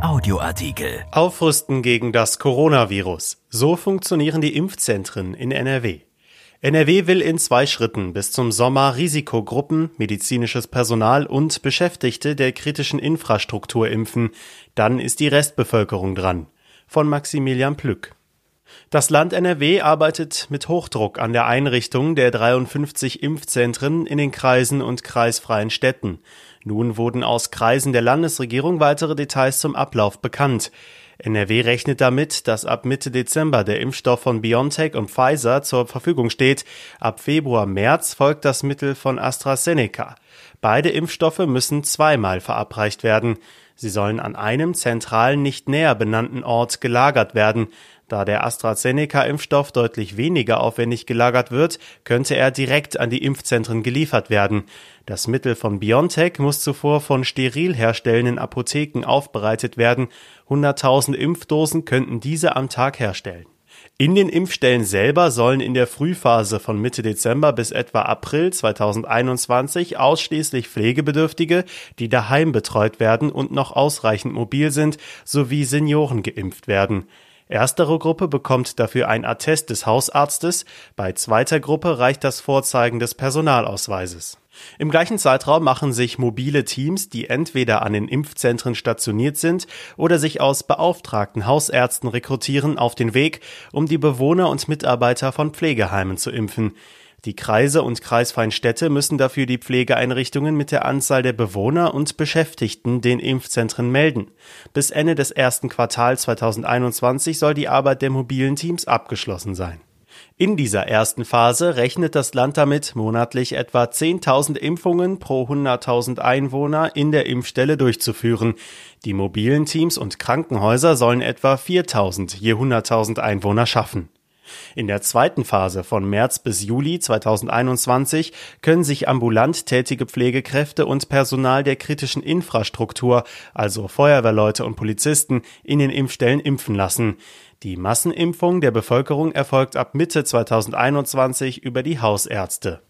Audioartikel. Aufrüsten gegen das Coronavirus. So funktionieren die Impfzentren in NRW. NRW will in zwei Schritten bis zum Sommer Risikogruppen, medizinisches Personal und Beschäftigte der kritischen Infrastruktur impfen. Dann ist die Restbevölkerung dran. Von Maximilian Plück. Das Land NRW arbeitet mit Hochdruck an der Einrichtung der 53 Impfzentren in den Kreisen und kreisfreien Städten. Nun wurden aus Kreisen der Landesregierung weitere Details zum Ablauf bekannt. NRW rechnet damit, dass ab Mitte Dezember der Impfstoff von BioNTech und Pfizer zur Verfügung steht. Ab Februar, März folgt das Mittel von AstraZeneca. Beide Impfstoffe müssen zweimal verabreicht werden. Sie sollen an einem zentralen, nicht näher benannten Ort gelagert werden. Da der AstraZeneca-Impfstoff deutlich weniger aufwendig gelagert wird, könnte er direkt an die Impfzentren geliefert werden. Das Mittel von BioNTech muss zuvor von steril herstellenden Apotheken aufbereitet werden. 100.000 Impfdosen könnten diese am Tag herstellen. In den Impfstellen selber sollen in der Frühphase von Mitte Dezember bis etwa April 2021 ausschließlich Pflegebedürftige, die daheim betreut werden und noch ausreichend mobil sind, sowie Senioren geimpft werden. Erstere Gruppe bekommt dafür ein Attest des Hausarztes, bei zweiter Gruppe reicht das Vorzeigen des Personalausweises. Im gleichen Zeitraum machen sich mobile Teams, die entweder an den Impfzentren stationiert sind oder sich aus beauftragten Hausärzten rekrutieren, auf den Weg, um die Bewohner und Mitarbeiter von Pflegeheimen zu impfen. Die Kreise und kreisfreien Städte müssen dafür die Pflegeeinrichtungen mit der Anzahl der Bewohner und Beschäftigten den Impfzentren melden. Bis Ende des ersten Quartals 2021 soll die Arbeit der mobilen Teams abgeschlossen sein. In dieser ersten Phase rechnet das Land damit, monatlich etwa 10.000 Impfungen pro 100.000 Einwohner in der Impfstelle durchzuführen. Die mobilen Teams und Krankenhäuser sollen etwa 4.000 je 100.000 Einwohner schaffen. In der zweiten Phase von März bis Juli 2021 können sich ambulant tätige Pflegekräfte und Personal der kritischen Infrastruktur, also Feuerwehrleute und Polizisten, in den Impfstellen impfen lassen. Die Massenimpfung der Bevölkerung erfolgt ab Mitte 2021 über die Hausärzte.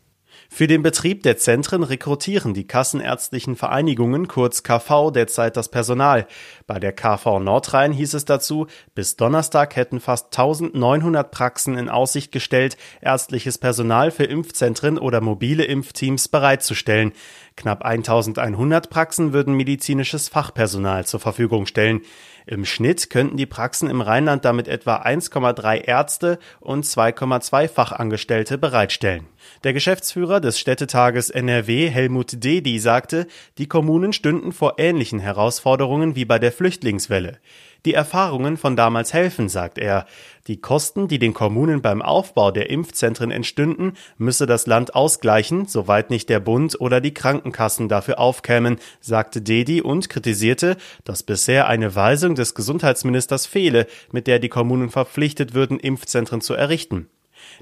Für den Betrieb der Zentren rekrutieren die kassenärztlichen Vereinigungen kurz KV derzeit das Personal. Bei der KV Nordrhein hieß es dazu, bis Donnerstag hätten fast 1900 Praxen in Aussicht gestellt, ärztliches Personal für Impfzentren oder mobile Impfteams bereitzustellen. Knapp 1100 Praxen würden medizinisches Fachpersonal zur Verfügung stellen. Im Schnitt könnten die Praxen im Rheinland damit etwa 1,3 Ärzte und 2,2 Fachangestellte bereitstellen. Der Geschäftsführer des Städtetages NRW, Helmut Dedi, sagte, die Kommunen stünden vor ähnlichen Herausforderungen wie bei der Flüchtlingswelle. Die Erfahrungen von damals helfen, sagt er. Die Kosten, die den Kommunen beim Aufbau der Impfzentren entstünden, müsse das Land ausgleichen, soweit nicht der Bund oder die Krankenkassen dafür aufkämen, sagte Dedi und kritisierte, dass bisher eine Weisung des Gesundheitsministers fehle, mit der die Kommunen verpflichtet würden, Impfzentren zu errichten.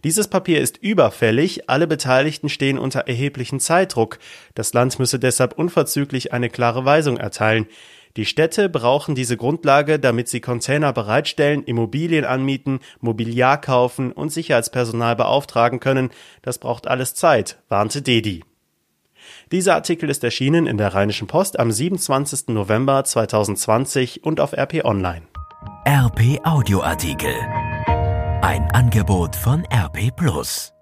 Dieses Papier ist überfällig, alle Beteiligten stehen unter erheblichen Zeitdruck. Das Land müsse deshalb unverzüglich eine klare Weisung erteilen. Die Städte brauchen diese Grundlage, damit sie Container bereitstellen, Immobilien anmieten, Mobiliar kaufen und Sicherheitspersonal beauftragen können. Das braucht alles Zeit, warnte Dedi. Dieser Artikel ist erschienen in der Rheinischen Post am 27. November 2020 und auf RP Online. RP Audioartikel. Ein Angebot von RP Plus.